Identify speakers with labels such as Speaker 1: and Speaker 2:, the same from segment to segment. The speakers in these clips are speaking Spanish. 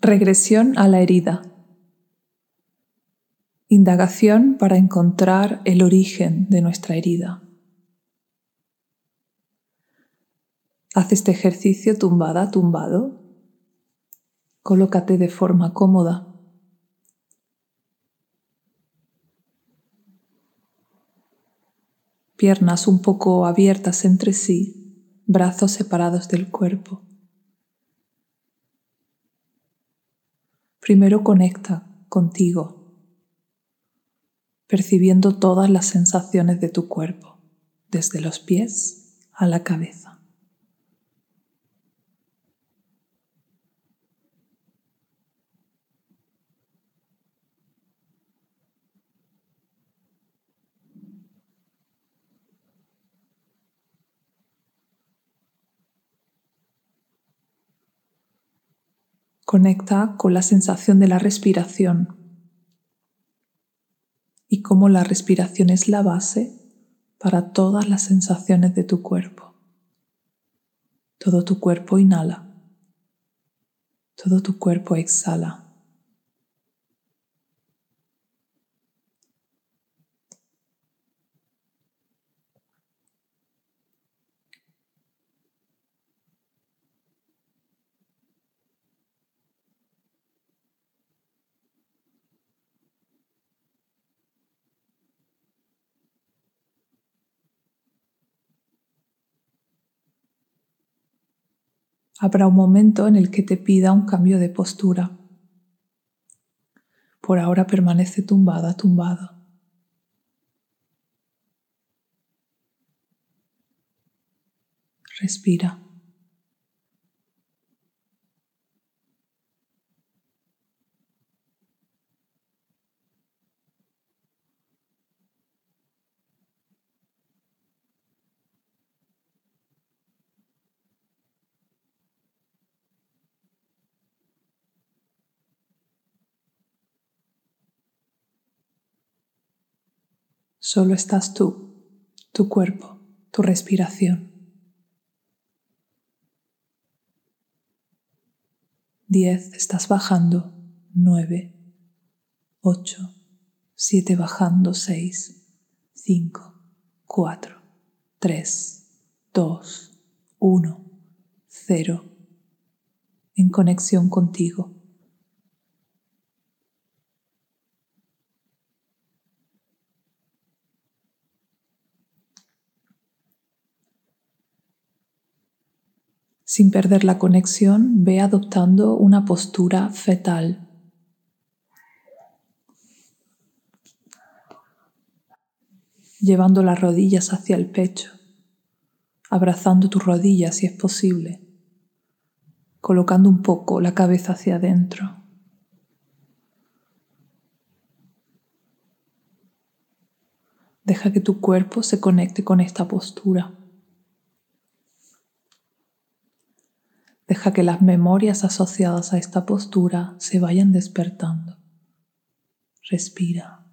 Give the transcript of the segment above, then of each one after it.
Speaker 1: Regresión a la herida. Indagación para encontrar el origen de nuestra herida. Haz este ejercicio tumbada, tumbado. Colócate de forma cómoda. Piernas un poco abiertas entre sí, brazos separados del cuerpo. Primero conecta contigo, percibiendo todas las sensaciones de tu cuerpo, desde los pies a la cabeza. Conecta con la sensación de la respiración y cómo la respiración es la base para todas las sensaciones de tu cuerpo. Todo tu cuerpo inhala, todo tu cuerpo exhala. Habrá un momento en el que te pida un cambio de postura. Por ahora permanece tumbada, tumbado. Respira. Solo estás tú, tu cuerpo, tu respiración. Diez, estás bajando. Nueve, ocho, siete bajando. Seis, cinco, cuatro, tres, dos, uno, cero. En conexión contigo. Sin perder la conexión, ve adoptando una postura fetal. Llevando las rodillas hacia el pecho, abrazando tus rodillas si es posible, colocando un poco la cabeza hacia adentro. Deja que tu cuerpo se conecte con esta postura. Deja que las memorias asociadas a esta postura se vayan despertando. Respira.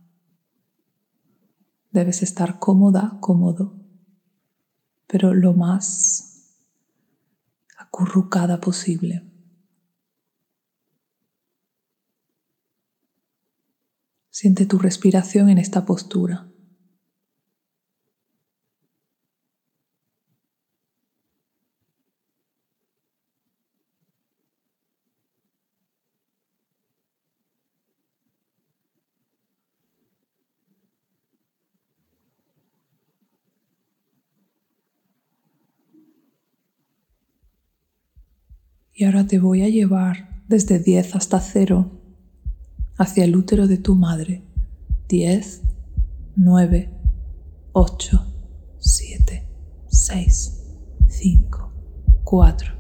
Speaker 1: Debes estar cómoda, cómodo, pero lo más acurrucada posible. Siente tu respiración en esta postura. Y ahora te voy a llevar desde 10 hasta 0 hacia el útero de tu madre. 10, 9, 8, 7, 6, 5, 4,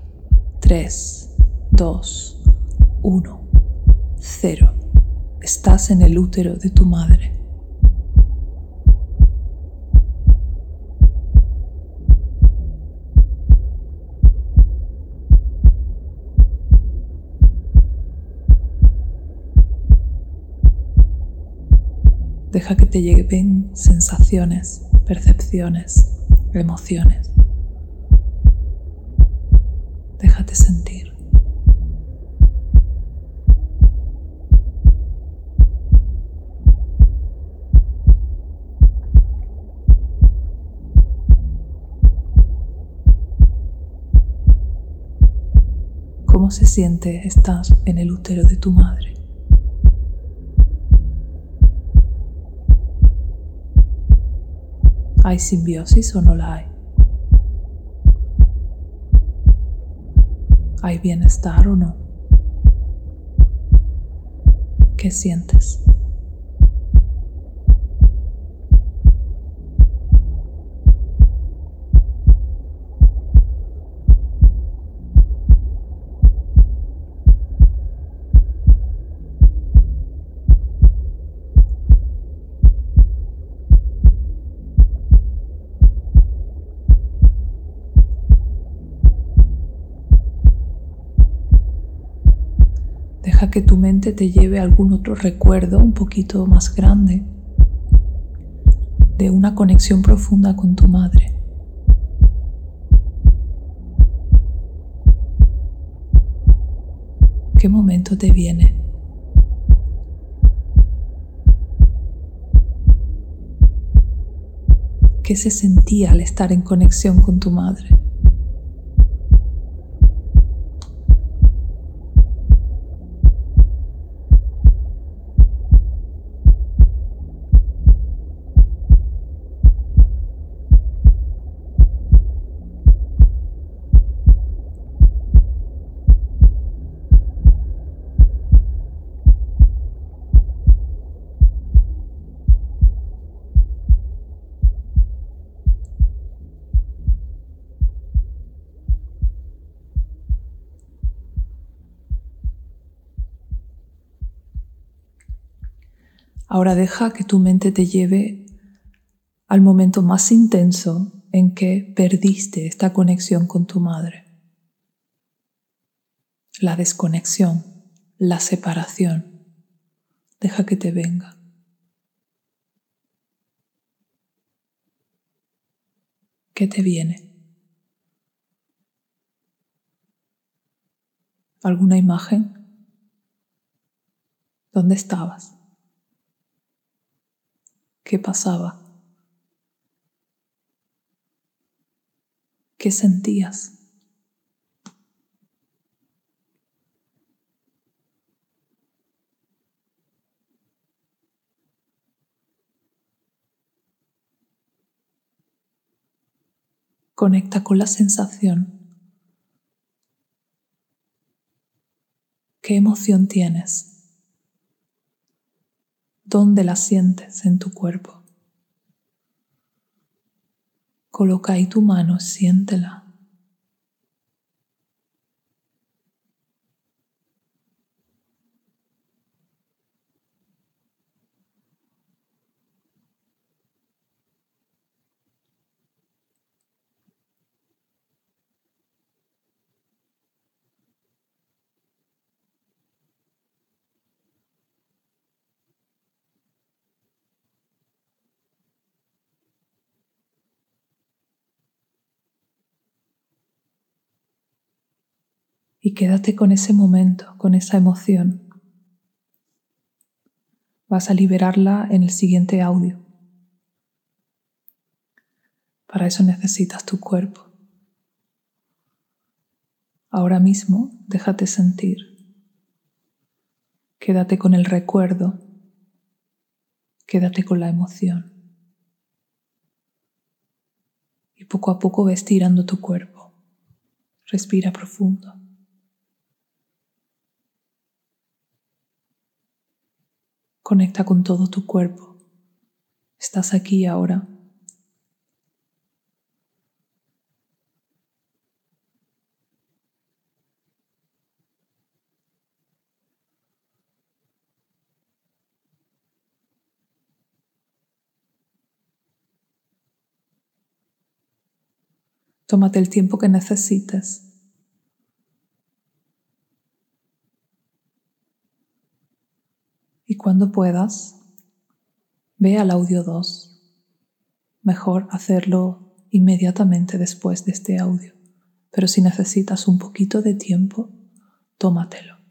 Speaker 1: 3, 2, 1, 0. Estás en el útero de tu madre. Deja que te lleguen sensaciones, percepciones, emociones. Déjate sentir. ¿Cómo se siente estás en el útero de tu madre? ¿Hay simbiosis o no la hay? ¿Hay bienestar o no? ¿Qué sientes? Deja que tu mente te lleve a algún otro recuerdo un poquito más grande de una conexión profunda con tu madre. ¿Qué momento te viene? ¿Qué se sentía al estar en conexión con tu madre? Ahora deja que tu mente te lleve al momento más intenso en que perdiste esta conexión con tu madre. La desconexión, la separación. Deja que te venga. ¿Qué te viene? ¿Alguna imagen? ¿Dónde estabas? ¿Qué pasaba? ¿Qué sentías? Conecta con la sensación. ¿Qué emoción tienes? ¿Dónde la sientes en tu cuerpo? Coloca ahí tu mano, siéntela. Y quédate con ese momento, con esa emoción. Vas a liberarla en el siguiente audio. Para eso necesitas tu cuerpo. Ahora mismo déjate sentir. Quédate con el recuerdo. Quédate con la emoción. Y poco a poco ve estirando tu cuerpo. Respira profundo. Conecta con todo tu cuerpo. Estás aquí ahora. Tómate el tiempo que necesites. Y cuando puedas, ve al audio 2. Mejor hacerlo inmediatamente después de este audio, pero si necesitas un poquito de tiempo, tómatelo.